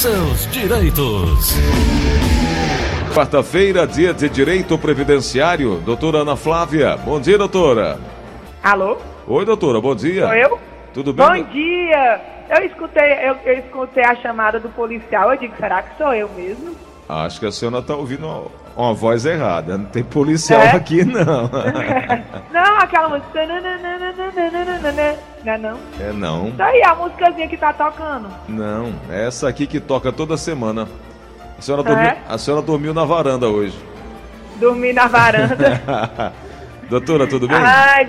seus direitos. Quarta-feira, dia de direito previdenciário. Doutora Ana Flávia. Bom dia, doutora. Alô? Oi, doutora, bom dia. Sou eu? Tudo bem? Bom dia! Eu escutei, eu, eu escutei a chamada do policial, eu digo, será que sou eu mesmo? Acho que a senhora está ouvindo uma, voz errada. Não tem policial É? aqui, não. não, aquela música. Não é não? É não. Isso aí, a musicazinha que tá tocando. Não. É essa aqui que toca toda semana. A senhora, É? dormiu, a senhora dormiu na varanda hoje. Dormi na varanda. Doutora, tudo bem? Ai,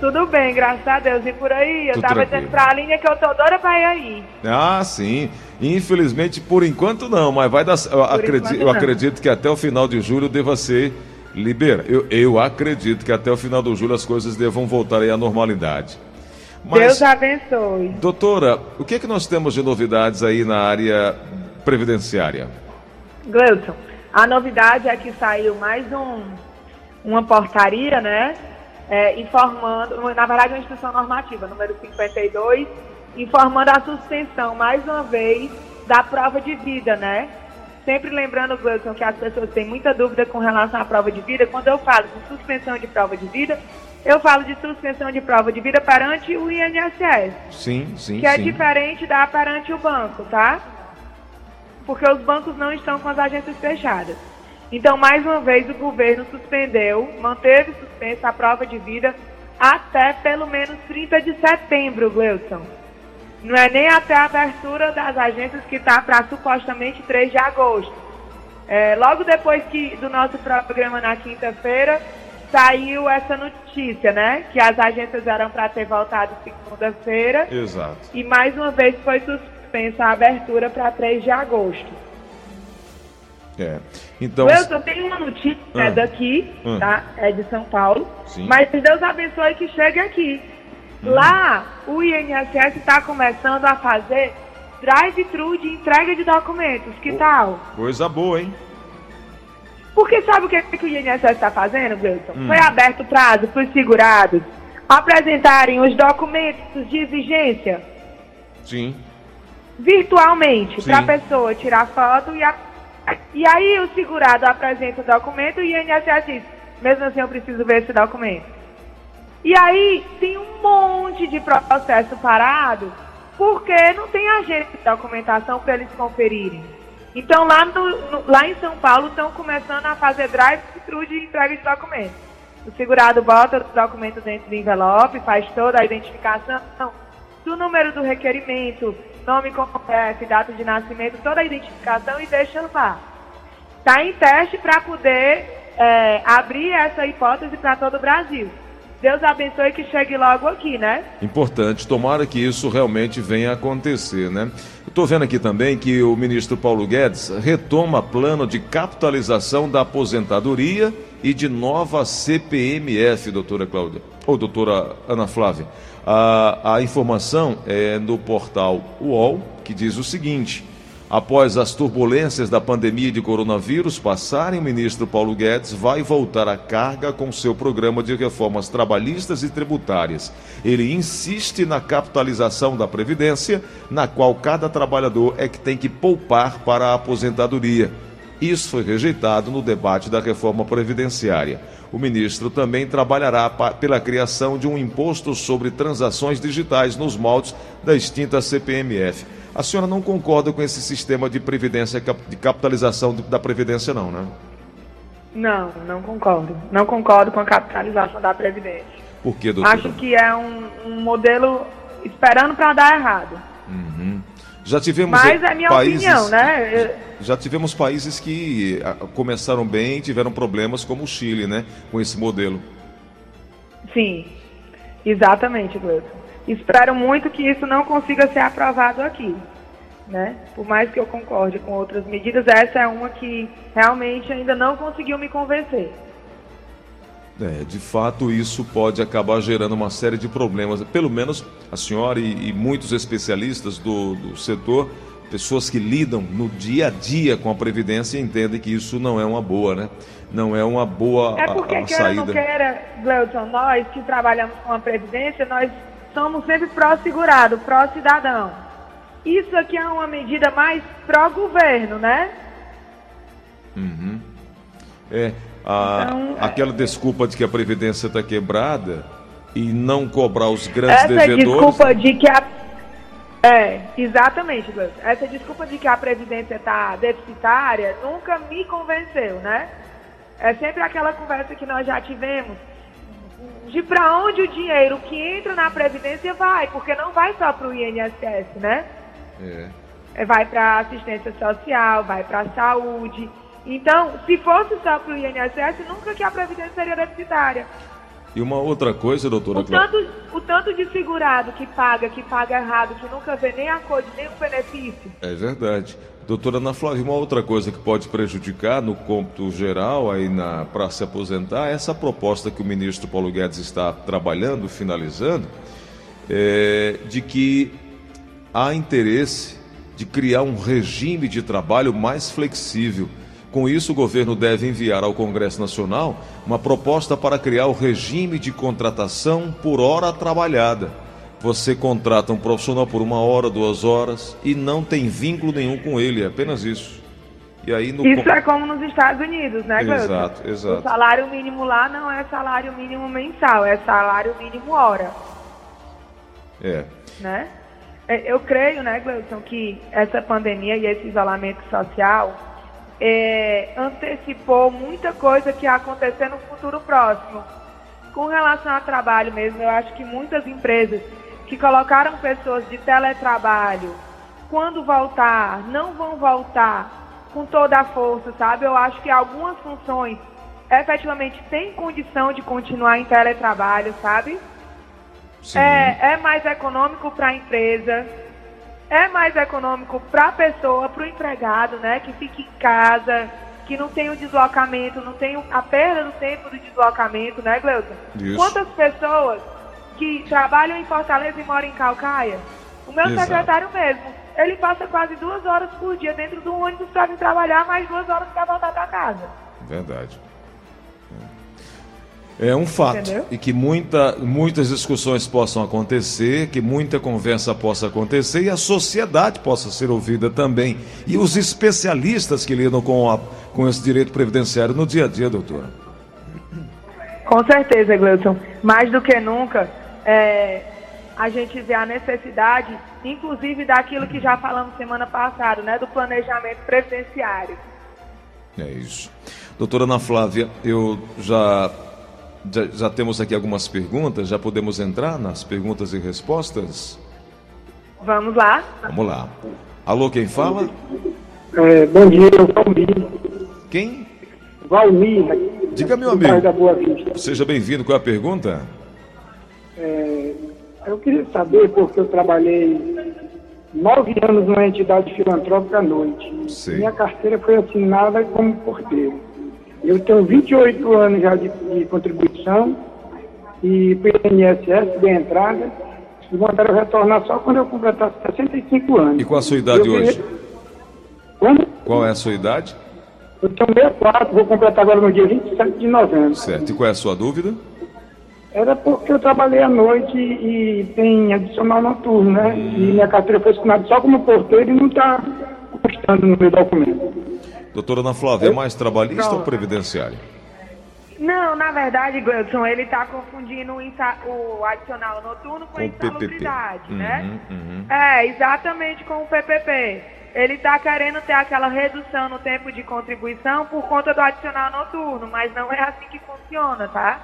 tudo bem, graças a Deus. E por aí, eu Tudo tava tranquilo. dizendo pra Aline que eu tô doida pra ir aí. Ah, sim. Infelizmente, por enquanto não, mas vai dar. Eu, acredito, eu acredito que até o final de julho deva ser liberado. Eu, eu acredito que até o final do julho as coisas devam voltar aí à normalidade. Mas, Deus abençoe. doutora, o que é que nós temos de novidades aí na área previdenciária? Gleuton, a novidade é que saiu mais um, uma portaria, né? é, informando, na verdade, uma instrução normativa, número 52, informando a suspensão, mais uma vez, da prova de vida, né? Sempre lembrando, Gleuton, que as pessoas têm muita dúvida com relação à prova de vida. Quando eu falo de suspensão de prova de vida, eu falo de suspensão de prova de vida perante o INSS Sim, sim, que é sim. diferente da perante o banco, tá? Porque os bancos não estão com as agências fechadas. Então, mais uma vez, o governo suspendeu, manteve suspensa a prova de vida até pelo menos 30 de setembro, Gleuson. Não é nem até a abertura das agências que está para supostamente 3 de agosto. É, logo depois que do nosso programa na quinta-feira, saiu essa notícia, né? Que as agências eram para ter voltado segunda-feira. Exato. E mais uma vez foi suspensa a abertura para 3 de agosto. É. Então, Wilson, tem uma notícia Ah. é daqui, Ah. tá? É de São Paulo. Sim. Hum. Mas Deus abençoe que chegue aqui. Lá, o INSS está começando a fazer drive-thru de entrega de documentos. Que tal? coisa boa, hein? Porque sabe o que, que o INSS está fazendo, Wilson? Hum. Foi aberto prazo para os segurados apresentarem os documentos de exigência Sim. virtualmente para a pessoa tirar foto e, a- e aí o segurado apresenta o documento e o INSS diz, mesmo assim eu preciso ver esse documento. E aí tem um monte de processo parado porque não tem agente de documentação para eles conferirem. Então lá, no- no- lá em São Paulo estão começando a fazer drive-thru de entrega de documentos. O segurado bota o documento dentro do envelope, faz toda a identificação do número do requerimento, nome completo, data de nascimento, toda a identificação e deixa lá. Está em teste para poder é, abrir essa hipótese para todo o Brasil. Deus abençoe que chegue logo aqui, né? Importante, tomara que isso realmente venha a acontecer, né? Estou vendo aqui também que o ministro Paulo Guedes retoma plano de capitalização da aposentadoria e de nova CPMF, doutora Cláudia, ou doutora Ana Flávia. A, a informação é no portal UOL, que diz o seguinte. Após as turbulências da pandemia de coronavírus passarem, o ministro Paulo Guedes vai voltar à carga com seu programa de reformas trabalhistas e tributárias. Ele insiste na capitalização da Previdência, na qual cada trabalhador é que tem que poupar para a aposentadoria. Isso foi rejeitado no debate da reforma previdenciária. O ministro também trabalhará pela criação de um imposto sobre transações digitais nos moldes da extinta CPMF. A senhora não concorda com esse sistema de previdência, de capitalização da Previdência, não, né? Não, não concordo. Não concordo com a capitalização da Previdência. Por quê, doutora? Acho que é um, um modelo esperando para dar errado. Já tivemos Mas é minha países, opinião, né? Já tivemos países que ah, começaram bem e tiveram problemas, como o Chile, né? Com esse modelo. Sim, exatamente, Gleuton. Espero muito que isso não consiga ser aprovado aqui. Né? Por mais que eu concorde com outras medidas, essa é uma que realmente ainda não conseguiu me convencer. É, de fato, isso pode acabar gerando uma série de problemas. Pelo menos a senhora e, e muitos especialistas do, do setor, pessoas que lidam no dia a dia com a Previdência, entendem que isso não é uma boa, né? Não é uma boa É a- porque, a, queira ou não saída. queira, nós que trabalhamos com a Previdência, nós somos sempre pró-segurado, pró-cidadão. isso aqui é uma medida mais pró-governo, né? Uhum. É, a, então, é. aquela desculpa de que a Previdência está quebrada e não cobrar os grandes essa devedores. Essa desculpa de que a. É, exatamente, Gleison. Essa desculpa de que a Previdência está deficitária nunca me convenceu, né? É sempre aquela conversa que nós já tivemos de para onde o dinheiro que entra na Previdência vai, porque não vai só para o INSS, né? É. é vai para assistência social, vai para saúde. Então, se fosse só para o INSS, nunca que a Previdência seria deficitária. E uma outra coisa, doutora o tanto, o tanto de segurado que paga, que paga errado, que nunca vê nem a cor, nem o benefício. É verdade. Doutora Ana Flávia, uma outra coisa que pode prejudicar no cômputo geral aí para se aposentar, essa proposta que o ministro Paulo Guedes está trabalhando, finalizando, é, de que há interesse de criar um regime de trabalho mais flexível com isso, o governo deve enviar ao Congresso Nacional uma proposta para criar o regime de contratação por hora trabalhada. Você contrata um profissional por uma hora, duas horas e não tem vínculo nenhum com ele, é apenas isso. E aí no... Isso é como nos Estados Unidos, né, Cleusa? Exato, exato. O salário mínimo lá não é salário mínimo mensal, é salário mínimo hora. É. Né? É, eu creio, né, Gleudson, que essa pandemia e esse isolamento social é, antecipou muita coisa que ia acontecer no futuro próximo. Com relação ao trabalho mesmo, eu acho que muitas empresas que colocaram pessoas de teletrabalho, quando voltar, não vão voltar com toda a força, sabe? Eu acho que algumas funções efetivamente têm condição de continuar em teletrabalho, sabe? É, é mais econômico para a empresa, é mais econômico para a pessoa, para o empregado, né, que fica em casa, que não tem o deslocamento, não tem a perda do tempo do deslocamento, né, Gleuton? Isso. Quantas pessoas que trabalham em Fortaleza e moram em Calcaia? O meu Exato. secretário mesmo, ele passa quase duas horas por dia dentro do ônibus para vir trabalhar, mais duas horas para voltar para casa. Verdade. É um fato. Entendeu? E que muita, muitas discussões possam acontecer, que muita conversa possa acontecer e a sociedade possa ser ouvida também. E os especialistas que lidam com, a, com esse direito previdenciário no dia a dia, doutora. Com certeza, Gleuton. Mais do que nunca, é, a gente vê a necessidade, inclusive daquilo que já falamos semana passada, né, do planejamento previdenciário. É isso. Doutora Ana Flávia, eu já já, já, temos aqui algumas perguntas, já podemos entrar nas perguntas e respostas? Vamos lá. Vamos lá. Alô, quem fala? É, bom dia, Valmir. Quem? Valmir. Diga, meu amigo. Seja bem-vindo. Qual é a pergunta? É, eu queria saber, porque eu trabalhei nove anos numa entidade filantrópica à noite. Sim. Minha carteira foi assinada como porteiro. Eu tenho 28 anos já de, de contribuição e PNSS de entrada. E mandaram retornar só quando eu completar 65 anos. E qual a sua idade eu hoje? Como? Qual é a sua idade? Eu tenho 64, vou completar agora no dia 27 de novembro. Certo. E qual é a sua dúvida? Era porque eu trabalhei à noite e, tem adicional noturno, né? Hum. E minha carteira foi assinada só como porteiro e não está constando no meu documento. Doutora Ana Flávia, é mais trabalhista não. ou previdenciário? Não, na verdade, Gleudson, ele está confundindo o adicional noturno com, com insalubridade, né? Uhum, uhum. É, exatamente com o PPP. Ele está querendo ter aquela redução no tempo de contribuição por conta do adicional noturno, mas não é assim que funciona, tá?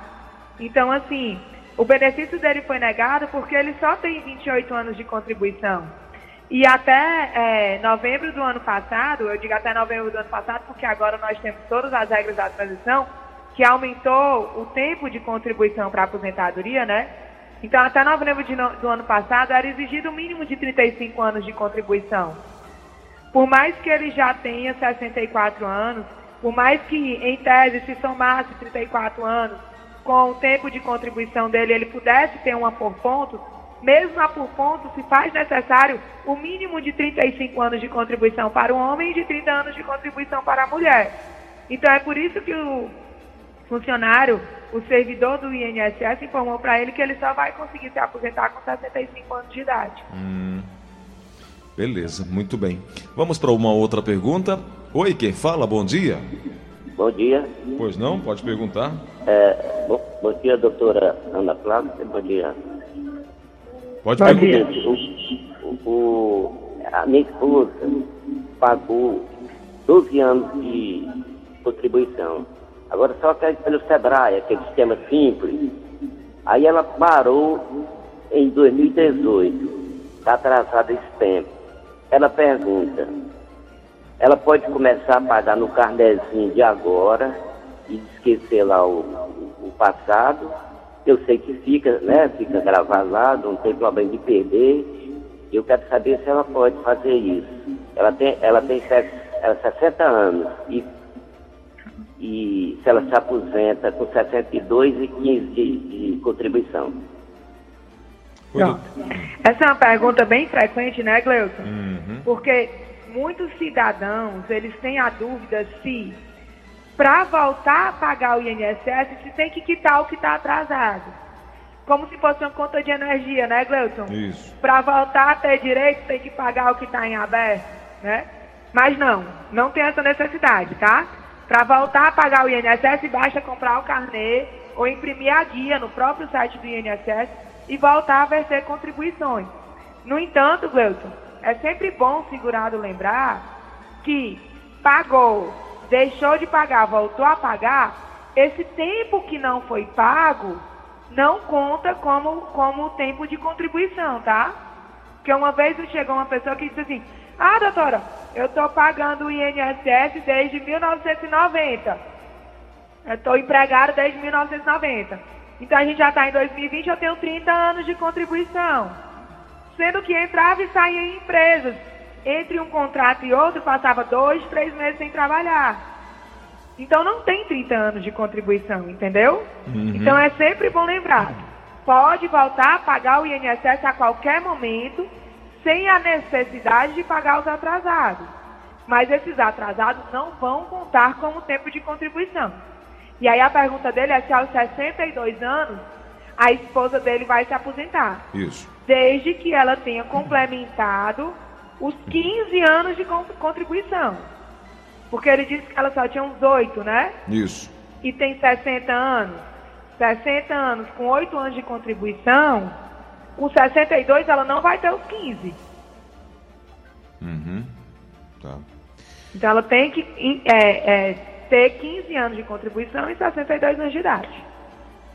Então, assim, o benefício dele foi negado porque ele só tem 28 anos de contribuição. E até é, novembro do ano passado, eu digo até novembro do ano passado, porque agora nós temos todas as regras da transição, que aumentou o tempo de contribuição para a aposentadoria, né? Então, até novembro de do ano passado, era exigido o um mínimo de 35 anos de contribuição. Por mais que ele já tenha 64 anos, por mais que, em tese, se somasse 34 anos, com o tempo de contribuição dele, ele pudesse ter uma por pontos, mesmo a por ponto, se faz necessário o mínimo de 35 anos de contribuição para o homem e de 30 anos de contribuição para a mulher. Então é por isso que o funcionário, o servidor do INSS, informou para ele que ele só vai conseguir se aposentar com 65 anos de idade. Hum. Beleza, muito bem. Vamos para uma outra pergunta. Oi, quem fala? Bom dia. Bom dia. Pois não, pode perguntar. É, bom, bom, dia, doutora Ana Flávia. Bom dia. Pode perguntar. O, o, a minha esposa pagou 12 anos de contribuição. Agora só que pelo Sebrae, aquele sistema simples. Aí ela parou em 2018. Está atrasada esse tempo. Ela pergunta, ela pode começar a pagar no carnezinho de agora e esquecer lá o, o, passado. Eu sei que fica, né? Fica gravado lá, não tem problema de perder. Eu quero saber se ela pode fazer isso. Ela tem, ela tem ela 60 anos e, e se ela se aposenta com 62 e 15 de, de contribuição. Essa é uma pergunta bem frequente, né, Gleuton? Uhum. Porque muitos cidadãos, eles têm a dúvida se, para voltar a pagar o INSS, se tem que quitar o que está atrasado. Como se fosse uma conta de energia, né, Gleuton? Isso. Para voltar a ter direito, tem que pagar o que está em aberto, né? Mas não, não tem essa necessidade, tá? Para voltar a pagar o INSS, basta comprar o carnê ou imprimir a guia no próprio site do INSS e voltar a verter contribuições. No entanto, Gleuton, é sempre bom o segurado lembrar que pagou, deixou de pagar, voltou a pagar, esse tempo que não foi pago não conta como, como tempo de contribuição, tá? Porque uma vez chegou uma pessoa que disse assim, ah, doutora, eu estou pagando o INSS desde 1990. Eu estou empregado desde 1990. Então a gente já está em 2020, eu tenho 30 anos de contribuição. Sendo que entrava e saía em empresas. Entre um contrato e outro, passava dois, três meses sem trabalhar. Então não tem 30 anos de contribuição, entendeu? Uhum. Então é sempre bom lembrar. Pode voltar a pagar o INSS a qualquer momento, sem a necessidade de pagar os atrasados. Mas esses atrasados não vão contar como tempo de contribuição. E aí a pergunta dele é se aos 62 anos a esposa dele vai se aposentar. Isso. Desde que ela tenha complementado os 15 anos de contribuição. Porque ele disse que ela só tinha uns 8, né? Isso. E tem 60 anos. 60 anos com 8 anos de contribuição, com 62 ela não vai ter os 15. Uhum. Tá. Então ela tem que é, é, ter 15 anos de contribuição e 62 anos de idade.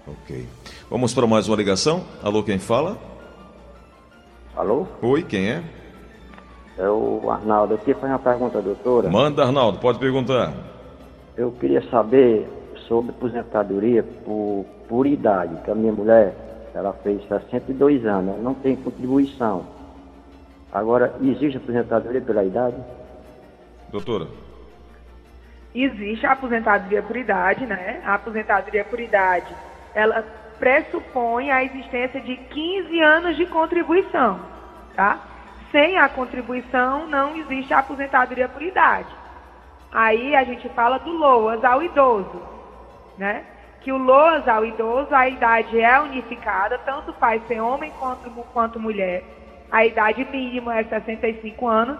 Ok. Vamos para mais uma ligação. Alô, quem fala? Alô? Oi, quem é? É o Arnaldo. Eu queria fazer uma pergunta, doutora. Manda, Arnaldo, pode perguntar. Eu queria saber sobre aposentadoria por, por idade, que a minha mulher, ela fez 62 anos, não tem contribuição. Agora, existe aposentadoria pela idade? Doutora existe a aposentadoria por idade, né? A aposentadoria por idade, ela pressupõe a existência de 15 anos de contribuição, tá? Sem a contribuição não existe aposentadoria por idade. Aí a gente fala do LOAS ao idoso, né? Que o LOAS ao idoso, a idade é unificada, tanto faz ser homem quanto, quanto mulher. A idade mínima é 65 anos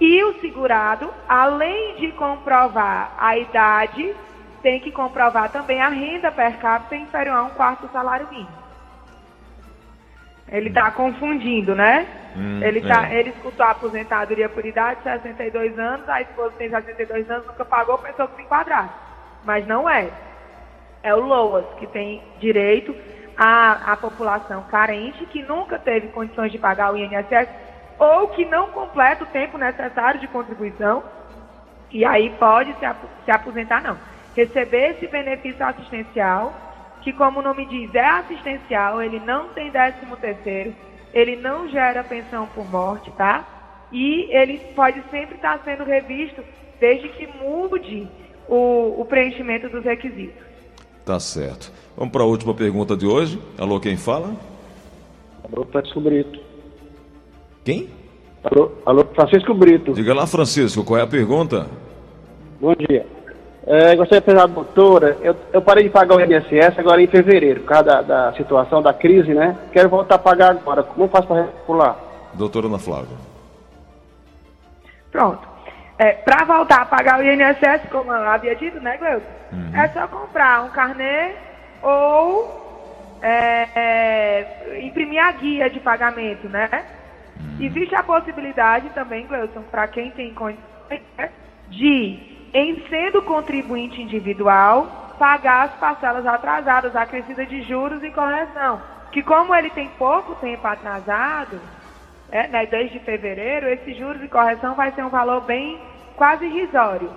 e o segurado, além de comprovar a idade, tem que comprovar também a renda per capita inferior a um quarto do salário mínimo. Ele está confundindo, né? Hum, ele, tá, é. ele escutou a aposentadoria por idade, 62 anos, a esposa tem 62 anos, nunca pagou, pensou que se enquadrasse. Mas não é. É o LOAS que tem direito à, à população carente, que nunca teve condições de pagar o INSS, ou que não completa o tempo necessário de contribuição, e aí pode se, se aposentar, não. Receber esse benefício assistencial, que como o nome diz, é assistencial, ele não tem décimo terceiro, ele não gera pensão por morte, tá? E ele pode sempre estar sendo revisto desde que mude o, o preenchimento dos requisitos. Tá certo. Vamos para a última pergunta de hoje. Alô, quem fala? Alô, Francisco Brito. Quem? Alô, alô, Francisco Brito. Diga lá, Francisco, qual é a pergunta? Bom dia. É, gostaria de perguntar à doutora, eu, eu, parei de pagar o INSS agora em fevereiro, por causa da, da situação da crise, né? Quero voltar a pagar agora. Como faço para regular? Doutora Ana Flávia. Pronto. É, para voltar a pagar o INSS, como eu havia dito, né, Gleuton? Uhum. É só comprar um carnê ou é, é, imprimir a guia de pagamento, né? Uhum. Existe a possibilidade também, Gleuton, para quem tem condições, né, de, em sendo contribuinte individual, pagar as parcelas atrasadas, acrescidas de juros e correção. Que como ele tem pouco tempo atrasado, é, né, desde fevereiro, esses juros e correção vai ser um valor bem quase irrisório.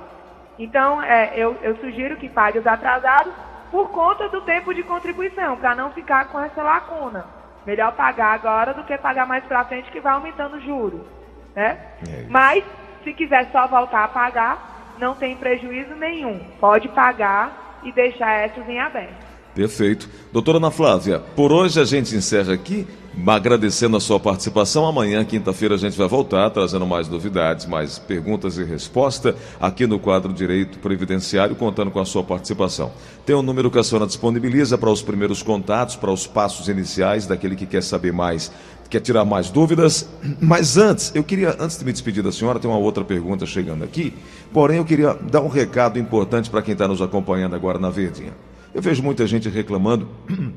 Então, é, eu, eu sugiro que pague os atrasados por conta do tempo de contribuição, para não ficar com essa lacuna. Melhor pagar agora do que pagar mais para frente, que vai aumentando o juro. Né? É Mas, se quiser só voltar a pagar, não tem prejuízo nenhum. Pode pagar e deixar essas em aberto. Perfeito. Doutora Ana Flávia, por hoje a gente encerra aqui, agradecendo a sua participação. Amanhã, quinta-feira, a gente vai voltar trazendo mais novidades, mais perguntas e respostas aqui no quadro Direito Previdenciário, contando com a sua participação. Tem um número que a senhora disponibiliza para os primeiros contatos, para os passos iniciais daquele que quer saber mais, quer tirar mais dúvidas. Mas antes, eu queria, antes de me despedir da senhora, tem uma outra pergunta chegando aqui. Porém, eu queria dar um recado importante para quem está nos acompanhando agora na Verdinha. Eu vejo muita gente reclamando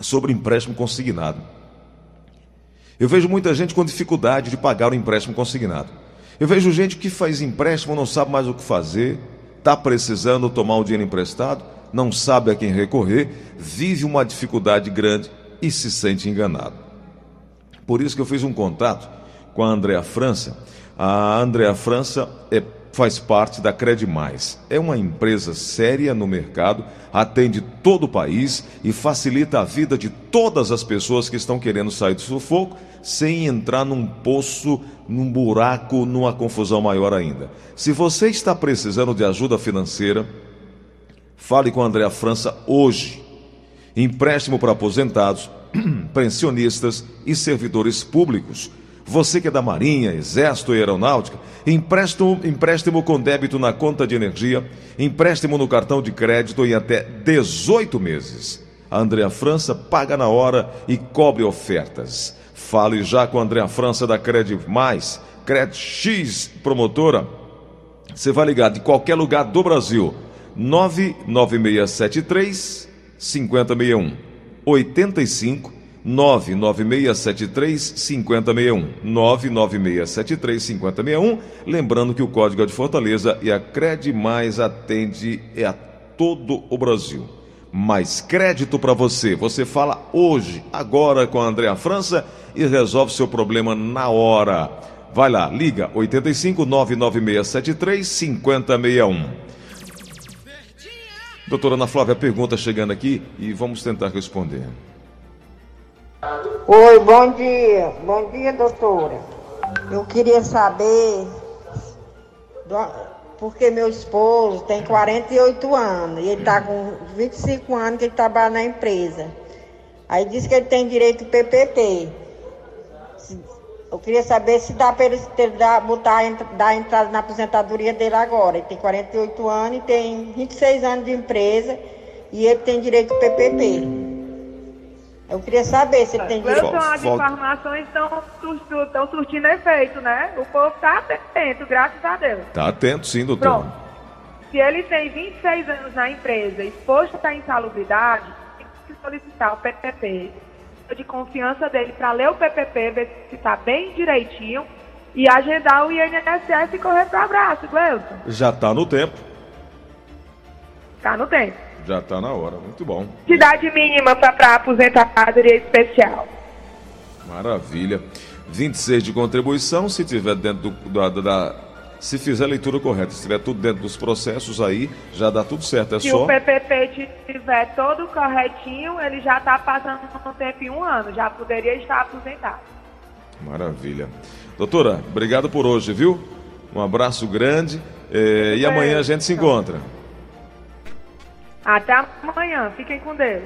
sobre empréstimo consignado. Eu vejo muita gente com dificuldade de pagar o empréstimo consignado. Eu vejo gente que faz empréstimo, não sabe mais o que fazer, está precisando tomar o dinheiro emprestado, não sabe a quem recorrer, vive uma dificuldade grande e se sente enganado. Por isso que eu fiz um contato com a Andréa França. A Andréa França é faz parte da Credmais. É uma empresa séria no mercado, atende todo o país e facilita a vida de todas as pessoas que estão querendo sair do sufoco sem entrar num poço, num buraco, numa confusão maior ainda. Se você está precisando de ajuda financeira, fale com a Andréa França hoje. Empréstimo para aposentados, pensionistas e servidores públicos você que é da Marinha, Exército e Aeronáutica, empréstimo, empréstimo com débito na conta de energia, empréstimo no cartão de crédito em até 18 meses. A Andréa França paga na hora e cobre ofertas. Fale já com a Andréa França da Cred Mais, Cred X Promotora. Você vai ligar de qualquer lugar do Brasil. 99673 5061 85 99673 5061. 99673 5061. Lembrando que o código é de Fortaleza e a Cred Mais atende a todo o Brasil. Mais crédito para você. Você fala hoje, agora com a Andréa França e resolve seu problema na hora. Vai lá, liga 85 99673 5061. Doutora Ana Flávia, pergunta chegando aqui e vamos tentar responder. Oi, bom dia. Bom dia, doutora. Eu queria saber, porque meu esposo tem 48 anos e ele está com 25 anos que ele trabalha na empresa. Aí diz que ele tem direito ao PPP. Eu queria saber se dá para ele ter, botar, dar entrada na aposentadoria dele agora. Ele tem 48 anos e tem 26 anos de empresa e ele tem direito ao PPP. Eu queria saber se tem direito. As informações estão, estão surtindo efeito, né? O povo está atento, graças a Deus. Está atento, sim, doutor. Pronto. Se ele tem 26 anos na empresa, exposto à insalubridade, tem que solicitar o PPP de confiança dele para ler o PPP, ver se está bem direitinho e agendar o INSS e correr para o abraço, Gleuton. Já está no tempo. Está no tempo. Já está na hora, muito bom. Cidade mínima para aposentadoria especial. Maravilha. 26 de contribuição, se tiver dentro do, da, da, se fizer a leitura correta, se estiver tudo dentro dos processos aí, já dá tudo certo. É se só... o PPP estiver todo corretinho, ele já está passando um tempo em um ano, já poderia estar aposentado. Maravilha. Doutora, obrigado por hoje, viu? Um abraço grande eh, e amanhã a gente se encontra. Até amanhã. Fiquem com Deus.